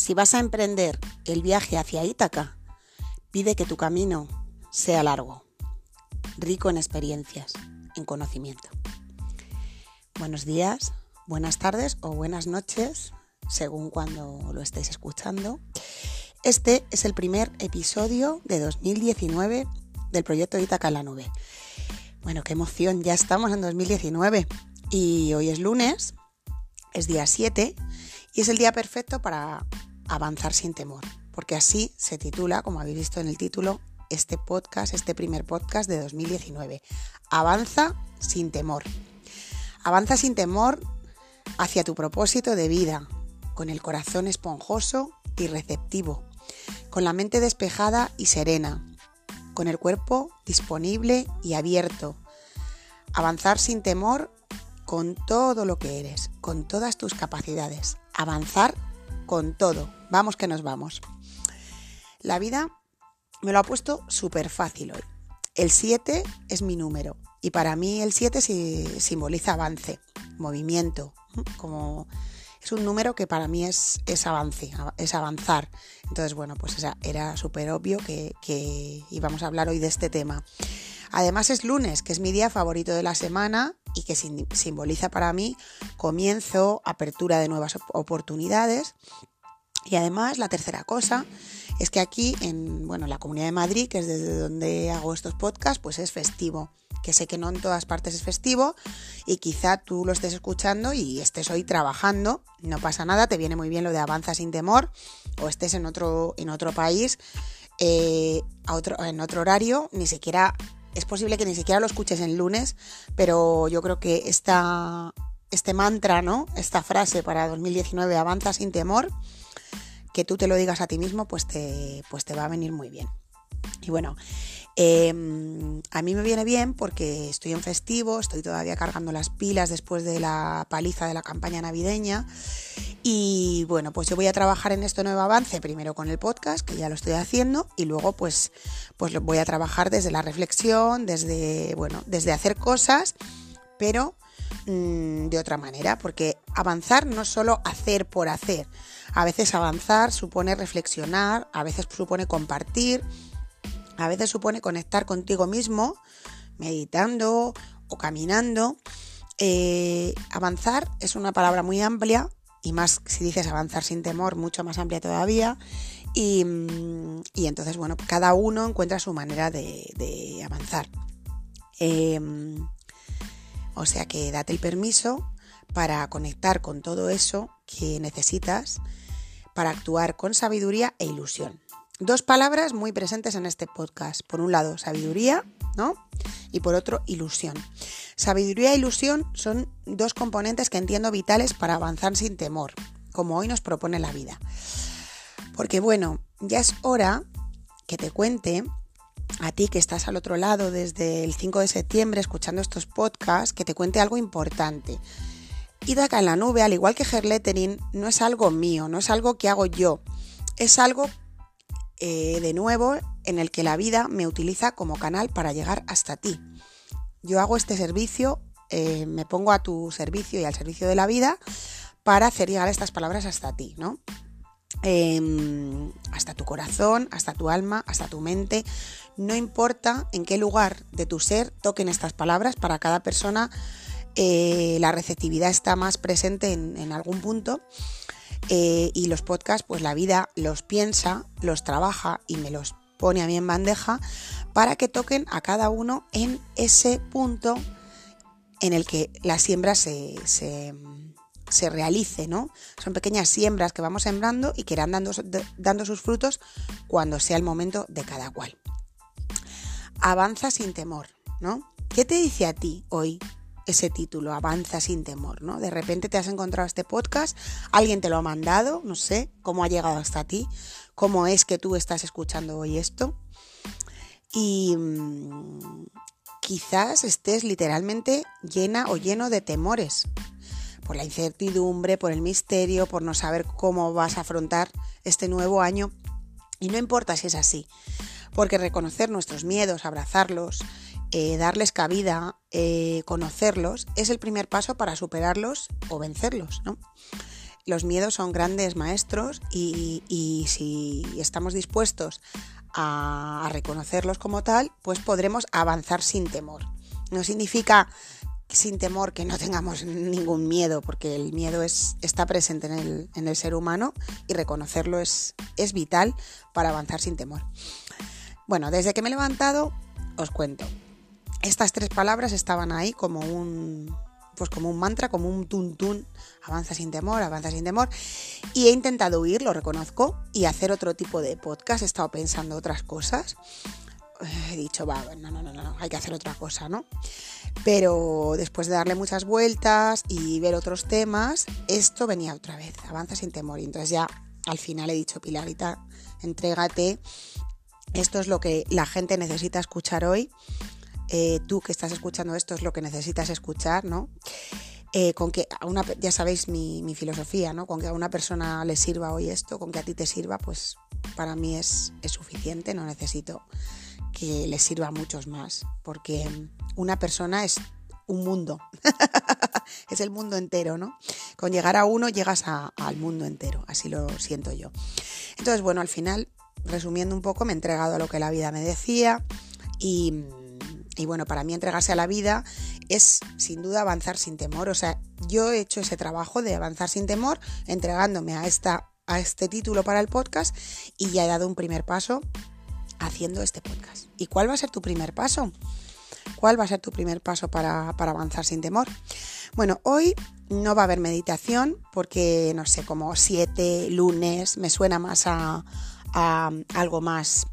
Si vas a emprender el viaje hacia Ítaca, pide que tu camino sea largo, rico en experiencias, en conocimiento. Buenos días, buenas tardes o buenas noches, según cuando lo estéis escuchando. Este es el primer episodio de 2019 del proyecto Ítaca en la nube. Bueno, qué emoción, ya estamos en 2019 y hoy es lunes, es día 7 y es el día perfecto para avanzar sin temor, porque así se titula, como habéis visto en el título, este podcast, este primer podcast de 2019. Avanza sin temor. Avanza sin temor hacia tu propósito de vida, con el corazón esponjoso y receptivo, con la mente despejada y serena, con el cuerpo disponible y abierto. Avanzar sin temor con todo lo que eres, con todas tus capacidades. Avanzar con todo. Vamos que nos vamos. La vida me lo ha puesto súper fácil hoy. El 7 es mi número y para mí el 7 simboliza avance, movimiento, como es un número que para mí es, es avance, es avanzar. Entonces, bueno, pues era súper obvio que, que íbamos a hablar hoy de este tema. Además es lunes, que es mi día favorito de la semana y que simboliza para mí comienzo, apertura de nuevas oportunidades. Y además la tercera cosa es que aquí en bueno, la Comunidad de Madrid, que es desde donde hago estos podcasts, pues es festivo. Que sé que no en todas partes es festivo y quizá tú lo estés escuchando y estés hoy trabajando, no pasa nada, te viene muy bien lo de avanza sin temor o estés en otro, en otro país, eh, a otro, en otro horario, ni siquiera es posible que ni siquiera lo escuches en lunes, pero yo creo que esta, este mantra, ¿no? Esta frase para 2019, avanza sin temor, que tú te lo digas a ti mismo, pues te, pues te va a venir muy bien. Y bueno, em, a mí me viene bien porque estoy en festivo, estoy todavía cargando las pilas después de la paliza de la campaña navideña. Y bueno, pues yo voy a trabajar en este nuevo avance, primero con el podcast, que ya lo estoy haciendo, y luego pues, pues voy a trabajar desde la reflexión, desde, bueno, desde hacer cosas, pero mm, de otra manera, porque avanzar no es solo hacer por hacer. A veces avanzar supone reflexionar, a veces supone compartir, a veces supone conectar contigo mismo, meditando o caminando. Eh, avanzar es una palabra muy amplia y más si dices avanzar sin temor, mucho más amplia todavía. Y, entonces, bueno, cada uno encuentra su manera de, avanzar. Em, o sea que date el permiso para conectar con todo eso que necesitas para actuar con sabiduría e ilusión. Dos palabras muy presentes en este podcast. Por un lado, sabiduría, ¿no? Y por otro, ilusión. Sabiduría e ilusión son dos componentes que entiendo vitales para avanzar sin temor, como hoy nos propone la vida. Porque bueno, ya es hora que te cuente a ti que estás al otro lado desde el 5 de septiembre escuchando estos podcasts, que te cuente algo importante. acá en la nube, al igual que Herlettering, no es algo mío, no es algo que hago yo, es algo eh, de nuevo en el que la vida me utiliza como canal para llegar hasta ti. Yo hago este servicio, eh, me pongo a tu servicio y al servicio de la vida para hacer llegar estas palabras hasta ti, ¿no? Em, hasta tu corazón, hasta tu alma, hasta tu mente. No importa en qué lugar de tu ser toquen estas palabras, para cada persona eh, la receptividad está más presente en algún punto. Eh, y los podcasts, pues la vida los piensa, los trabaja y me los pone a mí en bandeja para que toquen a cada uno en ese punto en el que la siembra se, se, realice, ¿no? Son pequeñas siembras que vamos sembrando y que irán dando, dando sus frutos cuando sea el momento de cada cual. Avanza sin temor, ¿no? ¿Qué te dice a ti hoy ese título, Avanza sin temor, ¿no? De repente te has encontrado este podcast, alguien te lo ha mandado, no sé cómo ha llegado hasta ti, cómo es que tú estás escuchando hoy esto. Y mm, quizás estés literalmente llena o lleno de temores, por la incertidumbre, por el misterio, por no saber cómo vas a afrontar este nuevo año. Y no importa si es así, porque reconocer nuestros miedos, abrazarlos, eh, darles cabida, eh, conocerlos, es el primer paso para superarlos o vencerlos. los miedos son grandes maestros y, si estamos dispuestos a, reconocerlos como tal, pues podremos avanzar sin temor. No significa sin temor que no tengamos ningún miedo, porque el miedo es, está presente en el, en el ser humano y reconocerlo es, es vital para avanzar sin temor. Bueno, desde que me he levantado, os cuento. Estas tres palabras estaban ahí como un, pues como un mantra, como un tuntún, avanza sin temor, avanza sin temor. Y he intentado huir, lo reconozco, y hacer otro tipo de podcast. He estado pensando otras cosas. He dicho, va, no, no, no, no, hay que hacer otra cosa, ¿no? Pero después de darle muchas vueltas y ver otros temas, esto venía otra vez, avanza sin temor. Y entonces ya al final he dicho, Pilarita, entrégate. Esto es lo que la gente necesita escuchar hoy eh, tú que estás escuchando esto es lo que necesitas escuchar, ¿no? Eh, con que a una, ya sabéis mi, filosofía, ¿no? Con que a una persona le sirva hoy esto, con que a ti te sirva, pues para mí es, suficiente, no necesito que le sirva a muchos más, porque una persona es un mundo, es el mundo entero, ¿no? Con llegar a uno llegas al mundo entero, así lo siento yo. Entonces, bueno, al final, resumiendo un poco, me he entregado a lo que la vida me decía y y bueno, para mí entregarse a la vida es sin duda avanzar sin temor. O sea, yo he hecho ese trabajo de avanzar sin temor, entregándome a, esta, a este título para el podcast y ya he dado un primer paso haciendo este podcast. ¿Y cuál va a ser tu primer paso? ¿Cuál va a ser tu primer paso para, avanzar sin temor? Bueno, hoy no va a haber meditación porque, no sé, como siete lunes me suena más a, a algo más,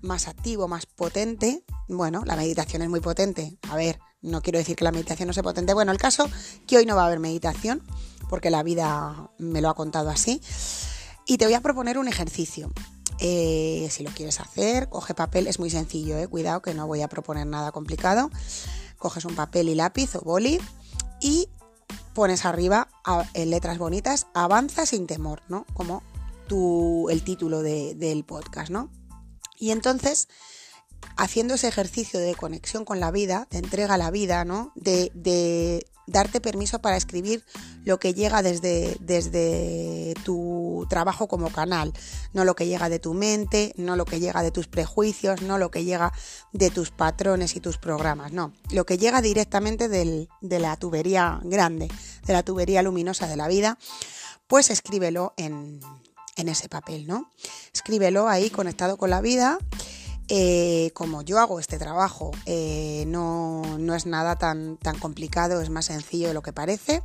más activo, más potente. Bueno, la meditación es muy potente. A ver, no quiero decir que la meditación no sea potente. Bueno, el caso que hoy no va a haber meditación, porque la vida me lo ha contado así. Y te voy a proponer un ejercicio. Eh, si lo quieres hacer, coge papel, es muy sencillo, eh. cuidado que no voy a proponer nada complicado. Coges un papel y lápiz o boli y pones arriba en letras bonitas, avanza sin temor, ¿no? Como tu, el título del podcast, ¿no? Y entonces haciendo ese ejercicio de conexión con la vida, de entrega a la vida, ¿no? De, darte permiso para escribir lo que llega desde, desde tu trabajo como canal, no lo que llega de tu mente, no lo que llega de tus prejuicios, no lo que llega de tus patrones y tus programas, no, lo que llega directamente de la tubería grande, de la tubería luminosa de la vida, pues escríbelo en, en ese papel, ¿no? Escríbelo ahí conectado con la vida eh, como yo hago este trabajo, eh, no, es nada tan, tan complicado, es más sencillo de lo que parece.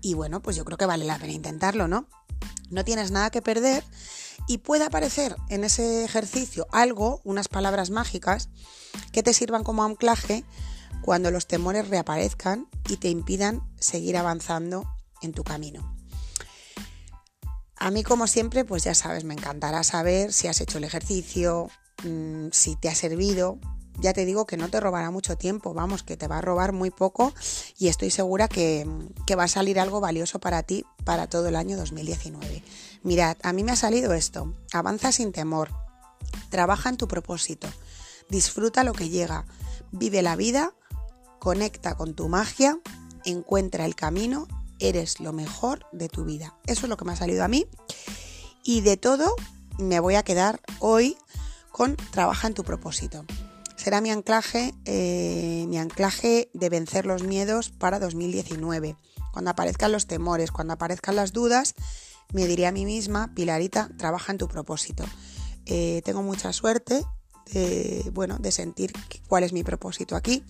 Y bueno, pues yo creo que vale la pena intentarlo, ¿no? No tienes nada que perder y puede aparecer en ese ejercicio algo, unas palabras mágicas, que te sirvan como anclaje cuando los temores reaparezcan y te impidan seguir avanzando en tu camino. A mí, como siempre, pues ya sabes, me encantará saber si has hecho el ejercicio, Mm, si te ha servido, ya te digo que no te robará mucho tiempo, vamos, que te va a robar muy poco y estoy segura que, que, va a salir algo valioso para ti para todo el año 2019. Mirad, a mí me ha salido esto, avanza sin temor, trabaja en tu propósito, disfruta lo que llega, vive la vida, conecta con tu magia, encuentra el camino, eres lo mejor de tu vida. Eso es lo que me ha salido a mí y de todo me voy a quedar hoy con Trabaja en tu propósito. Será mi anclaje, eh, mi anclaje de vencer los miedos para 2019. Cuando aparezcan los temores, cuando aparezcan las dudas, me diré a mí misma, Pilarita, trabaja en tu propósito. Eh, tengo mucha suerte de, bueno, de sentir cuál es mi propósito aquí,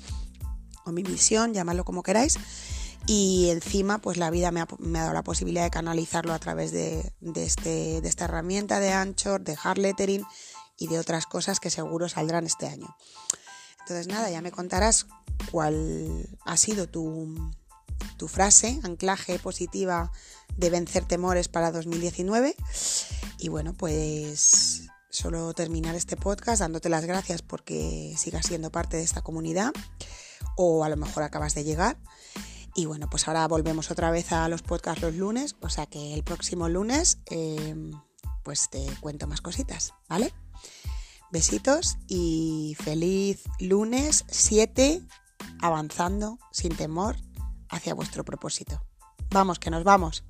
o mi misión, llamadlo como queráis. Y encima, pues la vida me ha, dado la posibilidad de canalizarlo a través de, este, de esta herramienta de Anchor, de Hard Lettering y de otras cosas que seguro saldrán este año. Entonces nada, ya me contarás cuál ha sido tu, tu frase, anclaje positiva de vencer temores para 2019. Y bueno, pues solo terminar este podcast dándote las gracias porque sigas siendo parte de esta comunidad o a lo mejor acabas de llegar. Y bueno, pues ahora volvemos otra vez a los podcasts los lunes, o sea que el próximo lunes eh, pues te cuento más cositas, ¿vale? Besitos y feliz lunes 7, avanzando sin temor hacia vuestro propósito. Vamos, que nos vamos.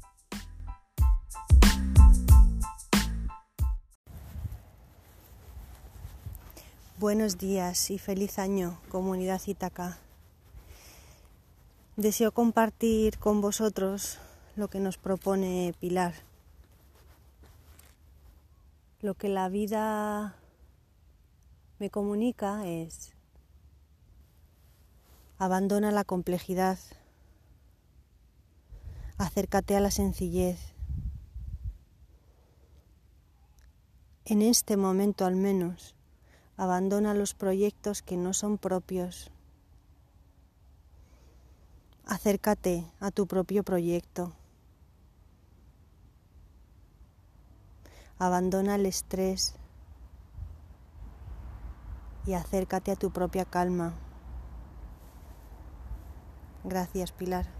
Buenos días y feliz año, comunidad Itaca. Deseo compartir con vosotros lo que nos propone Pilar lo que la vida me comunica es abandona la complejidad, acércate a la sencillez. En este momento al menos, abandona los proyectos que no son propios. Acércate a tu propio proyecto. Abandona el estrés y acércate a tu propia calma. Gracias, Pilar.